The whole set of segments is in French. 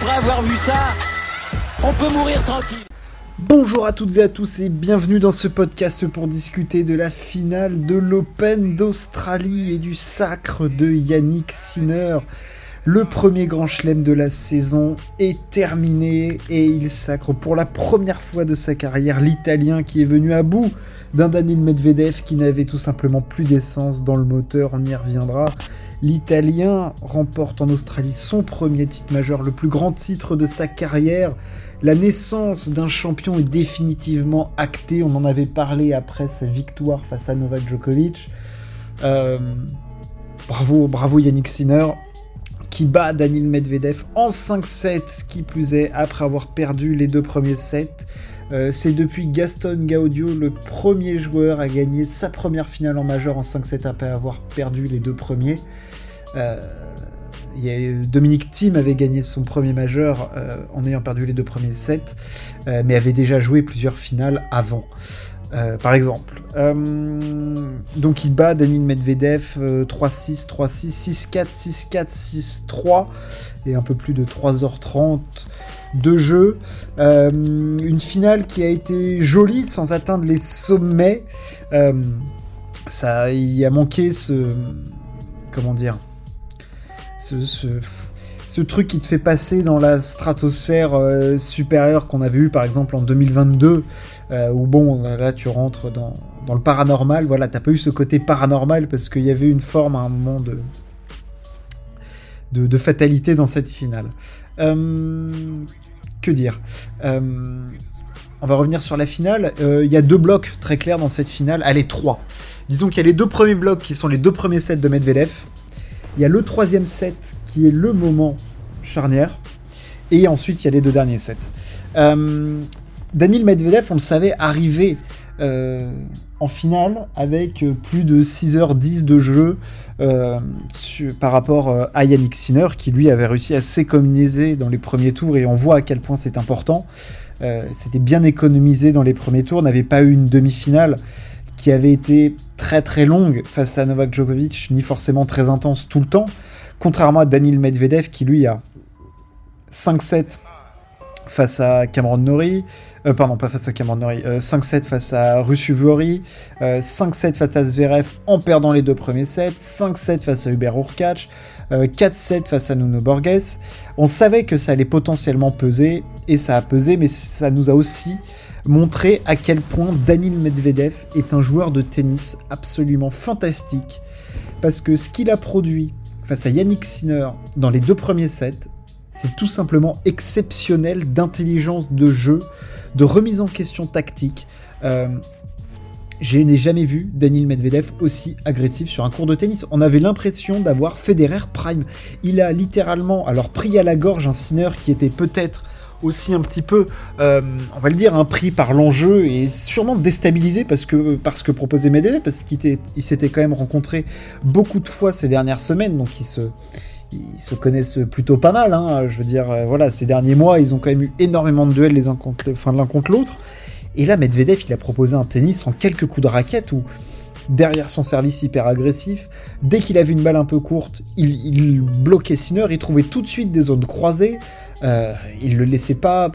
après avoir vu ça, on peut mourir tranquille. Bonjour à toutes et à tous et bienvenue dans ce podcast pour discuter de la finale de l'Open d'Australie et du sacre de Yannick Sinner. Le premier grand chelem de la saison est terminé et il sacre pour la première fois de sa carrière l'Italien qui est venu à bout d'un Daniel Medvedev qui n'avait tout simplement plus d'essence dans le moteur, on y reviendra. L'Italien remporte en Australie son premier titre majeur, le plus grand titre de sa carrière. La naissance d'un champion est définitivement actée, on en avait parlé après sa victoire face à Novak Djokovic. Euh, bravo, bravo Yannick Sinner qui bat Daniel Medvedev en 5-7, qui plus est, après avoir perdu les deux premiers sets. Euh, c'est depuis Gaston Gaudio le premier joueur à gagner sa première finale en majeur en 5-7 après avoir perdu les deux premiers. Euh, Dominique Thiem avait gagné son premier majeur euh, en ayant perdu les deux premiers sets, mais avait déjà joué plusieurs finales avant. Par exemple. donc il bat Daniel Medvedev 3-6, 3-6, 6-4, 6-4, 6-3 et un peu plus de 3h30 de jeu. Euh, une finale qui a été jolie sans atteindre les sommets. Euh, ça, a manqué ce, comment dire, ce, truc qui te fait passer dans la stratosphère euh, supérieure qu'on avait eu par exemple en 2022, où bon, là tu rentres dans, le paranormal. Voilà, t'as pas eu ce côté paranormal parce qu'il y avait une forme à un moment de, de, fatalité dans cette finale. Euh, que dire euh, On va revenir sur la finale. Euh, il y a deux blocs très clairs dans cette finale. Allez, trois. Disons qu'il y a les deux premiers blocs qui sont les deux premiers sets de Medvedev. Il y a le troisième set qui est le moment charnière. Et ensuite, il y a les deux derniers sets. Daniel Medvedev, on le savait, arriver en finale avec plus de 6h10 de jeu euh, par rapport euh, à Yannick Sinner qui lui avait réussi à s'économiser dans les premiers tours et on voit à quel point c'est important. Euh, c'était bien économisé dans les premiers tours, n'avait pas eu une demi-finale qui avait été très très longue face à Novak Djokovic, ni forcément très intense tout le temps, contrairement à Daniil Medvedev qui lui a 5-7 face à Cameron Norrie, euh, pardon, pas face à Cameron Norrie, 5-7 euh, face à Russu Vori, 5-7 face à Zverev en perdant les deux premiers sets, 5-7 face à Hubert Urkacz, 4-7 euh, face à Nuno Borges. On savait que ça allait potentiellement peser, et ça a pesé, mais ça nous a aussi montré à quel point Daniil Medvedev est un joueur de tennis absolument fantastique, parce que ce qu'il a produit face à Yannick Sinner dans les deux premiers sets, c'est tout simplement exceptionnel d'intelligence de jeu, de remise en question tactique. Euh, je n'ai jamais vu Daniel Medvedev aussi agressif sur un cours de tennis. On avait l'impression d'avoir Federer Prime. Il a littéralement alors pris à la gorge un Sinner qui était peut-être aussi un petit peu, euh, on va le dire, un prix par l'enjeu et sûrement déstabilisé parce que, parce que proposait Medvedev, parce qu'il s'était quand même rencontré beaucoup de fois ces dernières semaines, donc il se, ils se connaissent plutôt pas mal. Hein. Je veux dire, euh, voilà, ces derniers mois, ils ont quand même eu énormément de duels l'un contre l'autre. Et là, Medvedev, il a proposé un tennis en quelques coups de raquette où, derrière son service hyper agressif, dès qu'il avait une balle un peu courte, il, bloquait Sinner, il trouvait tout de suite des zones croisées. Euh, il le laissait pas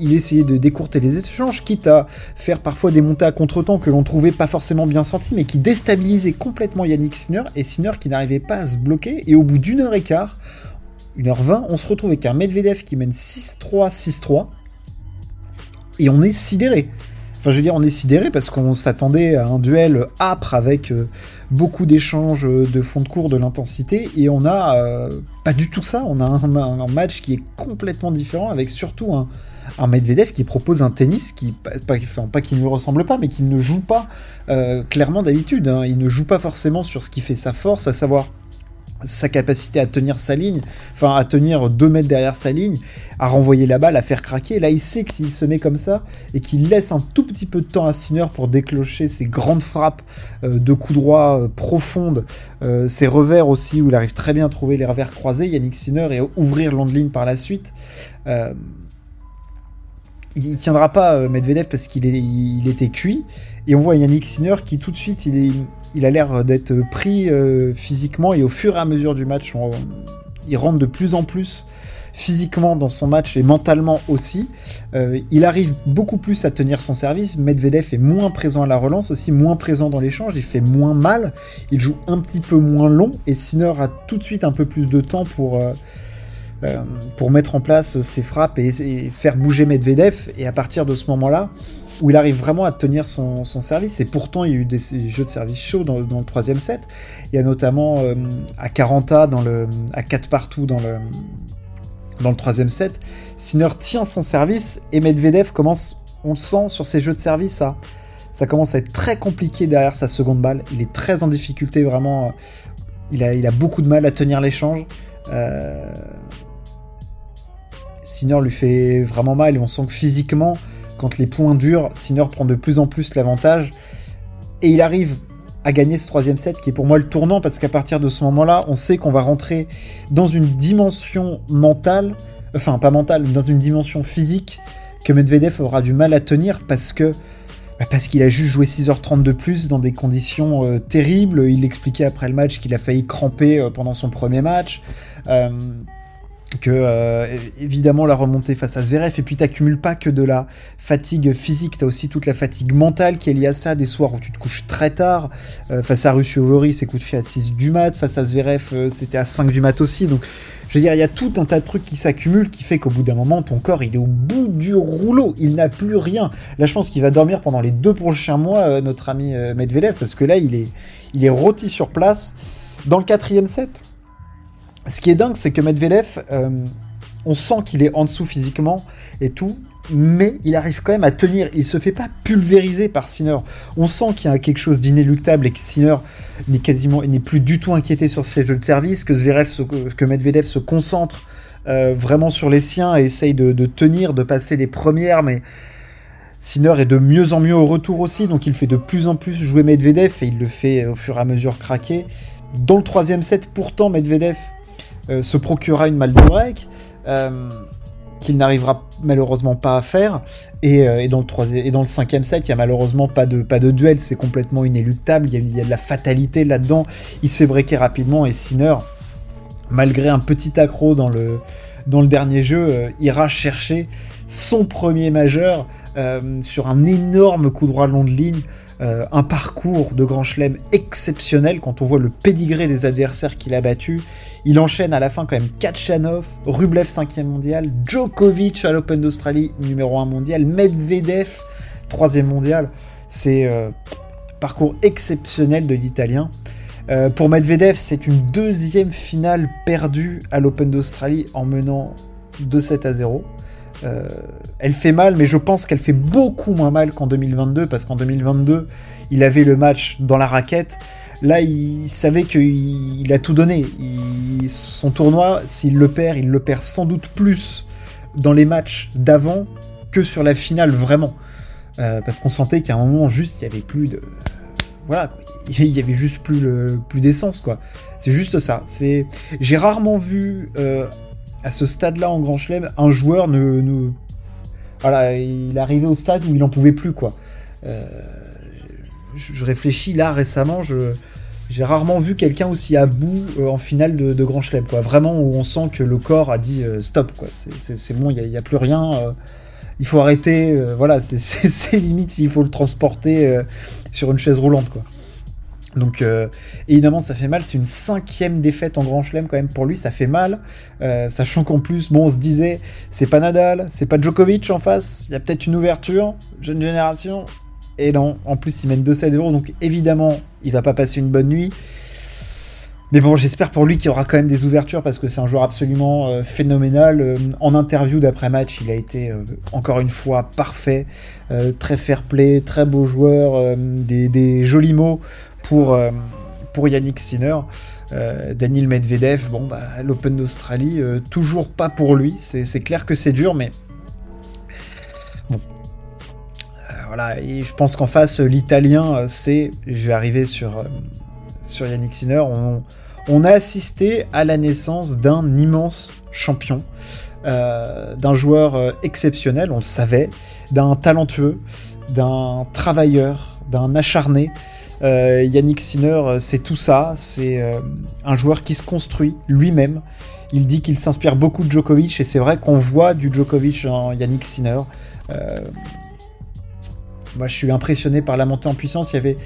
il essayait de décourter les échanges, quitte à faire parfois des montées à contre-temps que l'on trouvait pas forcément bien senties, mais qui déstabilisaient complètement Yannick Sinner, et Sinner qui n'arrivait pas à se bloquer, et au bout d'une heure et quart, une heure vingt, on se retrouve avec un Medvedev qui mène 6-3, 6-3, et on est sidéré. Enfin, je veux dire, on est sidéré parce qu'on s'attendait à un duel âpre avec euh, beaucoup d'échanges de fond de cours, de l'intensité, et on a euh, pas du tout ça. On a un, match qui est complètement différent avec surtout un, Medvedev qui propose un tennis qui, ne lui ressemble pas, mais qui ne joue pas euh, clairement d'habitude. Hein. Il ne joue pas forcément sur ce qui fait sa force, à savoir sa capacité à tenir sa ligne, enfin à tenir 2 mètres derrière sa ligne, à renvoyer la balle, à faire craquer. Là, il sait que s'il se met comme ça et qu'il laisse un tout petit peu de temps à Sinner pour déclencher ses grandes frappes euh, de coups droits euh, profondes, ses revers aussi, où il arrive très bien à trouver les revers croisés, Yannick Sinner, et ouvrir long de ligne par la suite il tiendra pas euh, Medvedev parce qu'il il était cuit. Et on voit Yannick Sinner qui tout de suite, il, il a l'air d'être pris euh, physiquement et au fur et à mesure du match, il rentre de plus en plus physiquement dans son match et mentalement aussi. Euh, il arrive beaucoup plus à tenir son service. Medvedev est moins présent à la relance, aussi moins présent dans l'échange. Il fait moins mal. Il joue un petit peu moins long et Sinner a tout de suite un peu plus de temps pour. Euh, pour mettre en place ses frappes et, faire bouger Medvedev. Et à partir de ce moment-là, où il arrive vraiment à tenir son, service, et pourtant il y a eu des, jeux de service chauds dans, le troisième set. Il y a notamment euh, à 40 dans le, à 4 partout dans le, troisième set. Sinner tient son service et Medvedev commence, on le sent sur ses jeux de service, ça, commence à être très compliqué derrière sa seconde balle. Il est très en difficulté, vraiment. Il a, il a beaucoup de mal à tenir l'échange. Euh, Sinner lui fait vraiment mal et on sent que physiquement, quand les points durent, Sinner prend de plus en plus l'avantage et il arrive à gagner ce troisième set qui est pour moi le tournant parce qu'à partir de ce moment-là, on sait qu'on va rentrer dans une dimension mentale, enfin pas mentale, mais dans une dimension physique que Medvedev aura du mal à tenir parce que bah, parce qu'il a juste joué 6h30 de plus dans des conditions euh, terribles. Il expliquait après le match qu'il a failli cramper euh, pendant son premier match. Euh, que euh, évidemment la remontée face à Zverev. Et puis t'accumules pas que de la fatigue physique, t'as aussi toute la fatigue mentale qui est liée à ça, des soirs où tu te couches très tard, euh, face à Russie Ovori c'est couché à 6 du mat, face à Zverev euh, c'était à 5 du mat aussi, donc je veux dire il y a tout un tas de trucs qui s'accumulent qui fait qu'au bout d'un moment ton corps il est au bout du rouleau, il n'a plus rien, là je pense qu'il va dormir pendant les deux prochains mois notre ami Medvedev parce que là il est, il est rôti sur place dans le quatrième set ce qui est dingue, c'est que Medvedev, euh, on sent qu'il est en dessous physiquement et tout, mais il arrive quand même à tenir. Il se fait pas pulvériser par Sinner. On sent qu'il y a quelque chose d'inéluctable et que Sinner n'est quasiment, plus du tout inquiété sur ce jeu de service, que Medvedev se concentre euh, vraiment sur les siens et essaye de, tenir, de passer les premières, mais Sinner est de mieux en mieux au retour aussi, donc il fait de plus en plus jouer Medvedev et il le fait au fur et à mesure craquer. Dans le troisième set, pourtant, Medvedev euh, se procurera une malle de break euh, qu'il n'arrivera malheureusement pas à faire. Et, euh, dans, le troisième, et dans le cinquième set, il n'y a malheureusement pas de, pas de duel, c'est complètement inéluctable, il y, a, de la fatalité là-dedans. Il se fait breaker rapidement et Sinner, malgré un petit accro dans le, dans le dernier jeu, ira chercher son premier majeur sur un énorme coup droit long de ligne. un parcours de Grand Chelem exceptionnel quand on voit le pédigré des adversaires qu'il a battus. Il enchaîne à la fin quand même Kachanov, Rublev 5e mondial, Djokovic à l'Open d'Australie numéro 1 mondial, Medvedev 3e mondial. C'est un euh, parcours exceptionnel de l'Italien. Euh, pour Medvedev, c'est une deuxième finale perdue à l'Open d'Australie en menant 2-7 à 0. Euh, elle fait mal, mais je pense qu'elle fait beaucoup moins mal qu'en 2022, parce qu'en 2022, il avait le match dans la raquette. Là, il savait qu'il a tout donné. son tournoi, s'il le perd, il le perd sans doute plus dans les matchs d'avant que sur la finale vraiment. Euh, parce qu'on sentait qu'à un moment, juste, il y avait plus de. Voilà, il y avait juste plus, le... plus d'essence, quoi. C'est juste ça. C'est, j'ai rarement vu euh, à ce stade-là en Grand Chelem un joueur ne, voilà, il arrivé au stade où il n'en pouvait plus, quoi. Euh, je réfléchis là récemment, je j'ai rarement vu quelqu'un aussi à bout euh, en finale de, Grand Chelem, quoi. Vraiment où on sent que le corps a dit euh, stop, quoi. C'est bon, il n'y a, plus rien. Euh, il faut arrêter. voilà, c'est limite s'il faut le transporter sur une chaise roulante, quoi. Donc évidemment ça fait mal, c'est une cinquième défaite en Grand Chelem quand même pour lui, ça fait mal, sachant qu'en plus, bon on se disait, c'est pas Nadal, c'est pas Djokovic en face, il y a peut-être une ouverture, jeune génération, et non, en plus, il mène 2-7-0, donc évidemment, il va pas passer une bonne nuit. Mais bon, j'espère pour lui qu'il aura quand même des ouvertures parce que c'est un joueur absolument euh, phénoménal. Euh, en interview d'après-match, il a été euh, encore une fois parfait, très fair-play, très beau joueur, des, jolis mots pour, pour Yannick Sinner. Daniel Medvedev, bon, bah, l'Open d'Australie, toujours pas pour lui. C'est clair que c'est dur, mais voilà, et je pense qu'en face, l'italien, euh, c'est. Je vais arriver sur, euh, sur Yannick Sinner. On, a assisté à la naissance d'un immense champion, euh, d'un joueur exceptionnel, on le savait, d'un talentueux, d'un travailleur, d'un acharné. Yannick Sinner, c'est tout ça. C'est un joueur qui se construit lui-même. Il dit qu'il s'inspire beaucoup de Djokovic et c'est vrai qu'on voit du Djokovic en Yannick Sinner. Moi, je suis impressionné par la montée en puissance. Il y avait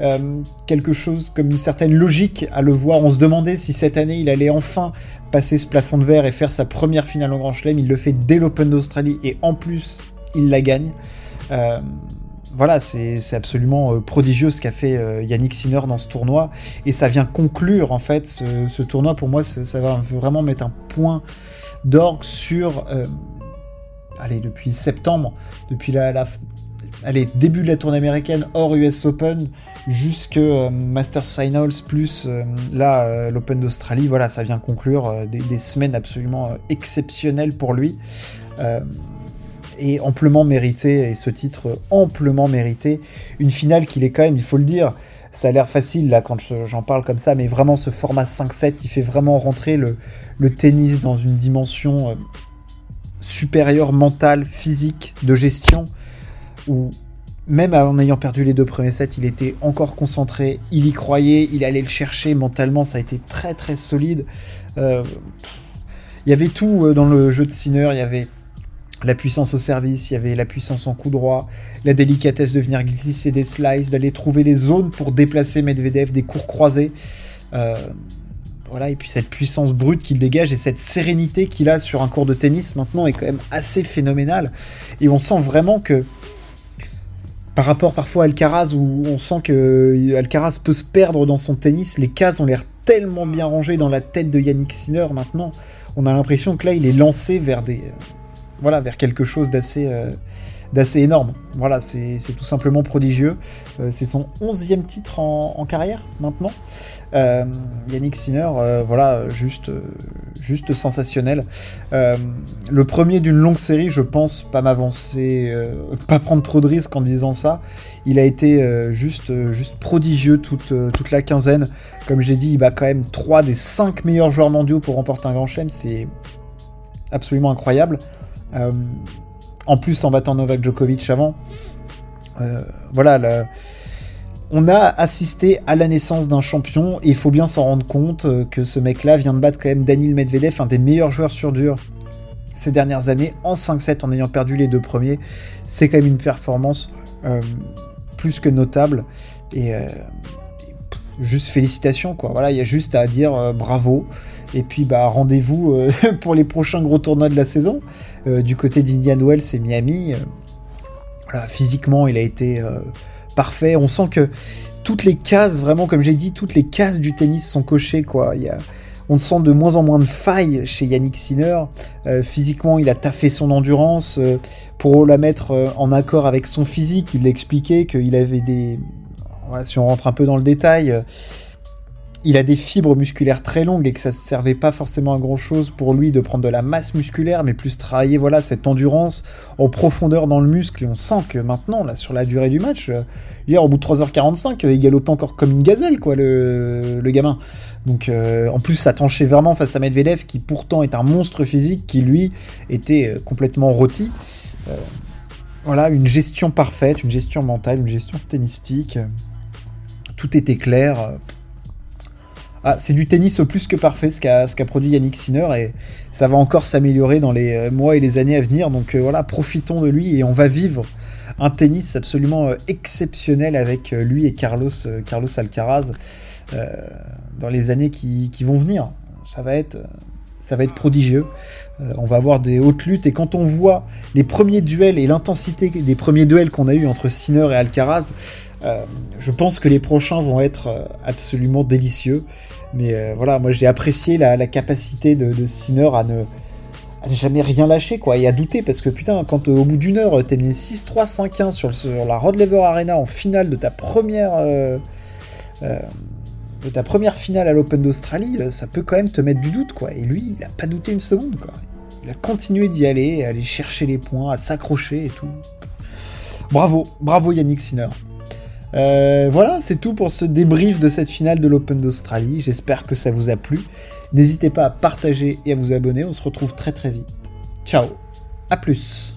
euh, quelque chose comme une certaine logique à le voir. On se demandait si cette année il allait enfin passer ce plafond de verre et faire sa première finale en Grand Chelem. Il le fait dès l'Open d'Australie et en plus il la gagne. Euh, voilà, c'est absolument euh, prodigieux ce qu'a fait Yannick Sinner dans ce tournoi. Et ça vient conclure, en fait, ce, tournoi. Pour moi, ça, va vraiment mettre un point d'orgue sur... allez, depuis septembre, depuis la, la, allez, début de la tournée américaine hors US Open, jusque euh, Masters Finals plus euh, là euh, l'Open d'Australie. Voilà, ça vient conclure des, semaines absolument exceptionnelles pour lui. et amplement mérité, et ce titre amplement mérité. Une finale qu'il est quand même, il faut le dire, ça a l'air facile là quand j'en parle comme ça, mais vraiment ce format 5-7, il fait vraiment rentrer le, tennis dans une dimension supérieure mentale, physique, de gestion, où même en ayant perdu les deux premiers sets, il était encore concentré, il y croyait, il allait le chercher mentalement, ça a été très très solide. Euh, il y avait tout euh, dans le jeu de Sinner, il y avait la puissance au service, il y avait la puissance en coup droit, la délicatesse de venir glisser des slices, d'aller trouver les zones pour déplacer Medvedev, des cours croisés. Euh, voilà, et puis cette puissance brute qu'il dégage et cette sérénité qu'il a sur un cours de tennis maintenant est quand même assez phénoménale. Et on sent vraiment que par rapport parfois à Alcaraz où on sent que euh, Alcaraz peut se perdre dans son tennis, les cases ont l'air tellement bien rangées dans la tête de Yannick Sinner maintenant, on a l'impression que là il est lancé vers des euh, voilà, vers quelque chose d'assez euh, d'assez énorme. Voilà, c'est tout simplement prodigieux. Euh, c'est son onzième titre en, carrière maintenant. Euh, Yannick Sinner, euh, voilà, juste, juste sensationnel. le premier d'une longue série, je pense pas m'avancer, pas prendre trop de risques en disant ça. Il a été juste, juste prodigieux toute, toute la quinzaine. Comme j'ai dit, il bat quand même trois des cinq meilleurs joueurs mondiaux pour remporter un grand chelem. C'est absolument incroyable en plus en battant Novak Djokovic avant. Euh, voilà, on a assisté à la naissance d'un champion il faut bien s'en rendre compte euh, que ce mec-là vient de battre quand même Daniil Medvedev, un des meilleurs joueurs sur dur ces dernières années, en 5-7 en ayant perdu les deux premiers. C'est quand même une performance euh, plus que notable et juste félicitations quoi. Voilà, il y a juste à dire bravo. Et puis bah rendez-vous pour les prochains gros tournois de la saison. Euh, du côté d'Indian Wells et Miami, euh, physiquement, il a été euh, parfait. On sent que toutes les cases, vraiment, comme j'ai dit, toutes les cases du tennis sont cochées, quoi. Il y on sent de moins en moins de failles chez Yannick Sinner. physiquement, il a taffé son endurance pour la mettre en accord avec son physique. Il expliquait qu'il avait des. si on rentre un peu dans le détail, il a des fibres musculaires très longues et que ça ne servait pas forcément à grand chose pour lui de prendre de la masse musculaire, mais plus travailler voilà cette endurance en profondeur dans le muscle. Et on sent que maintenant, là, sur la durée du match, euh, hier au bout de 3h45, euh, il galopait encore comme une gazelle, quoi, le, gamin. Donc euh, en plus, ça tranchait vraiment face à Medvedev, qui pourtant est un monstre physique, qui lui était complètement rôti. voilà, une gestion parfaite, une gestion mentale, une gestion tennistique. Tout était clair. Ah, c'est du tennis au plus que parfait ce qu'a produit Yannick Sinner et ça va encore s'améliorer dans les euh, mois et les années à venir. Donc euh, voilà, profitons de lui et on va vivre un tennis absolument euh, exceptionnel avec lui et Carlos, Carlos Alcaraz dans les années qui, vont venir. Ça va être, ça va être prodigieux. on va avoir des hautes luttes et quand on voit les premiers duels et l'intensité des premiers duels qu'on a eu entre Sinner et Alcaraz, je pense que les prochains vont être absolument délicieux. Mais euh, voilà, moi j'ai apprécié la, capacité de, de Sinner à ne, jamais rien lâcher, quoi, et à douter, parce que putain, quand euh, au bout d'une heure, t'es mis 6-3, 5-1 sur, sur, la Rod Lever Arena en finale de ta première. Euh, de ta première finale à l'Open d'Australie, ça peut quand même te mettre du doute, quoi. Et lui, il a pas douté une seconde, quoi. Il a continué d'y aller, à aller chercher les points, à s'accrocher et tout. Bravo, bravo Yannick Sinner. Euh, voilà, c'est tout pour ce débrief de cette finale de l'Open d'Australie. J'espère que ça vous a plu. N'hésitez pas à partager et à vous abonner. On se retrouve très très vite. Ciao, à plus.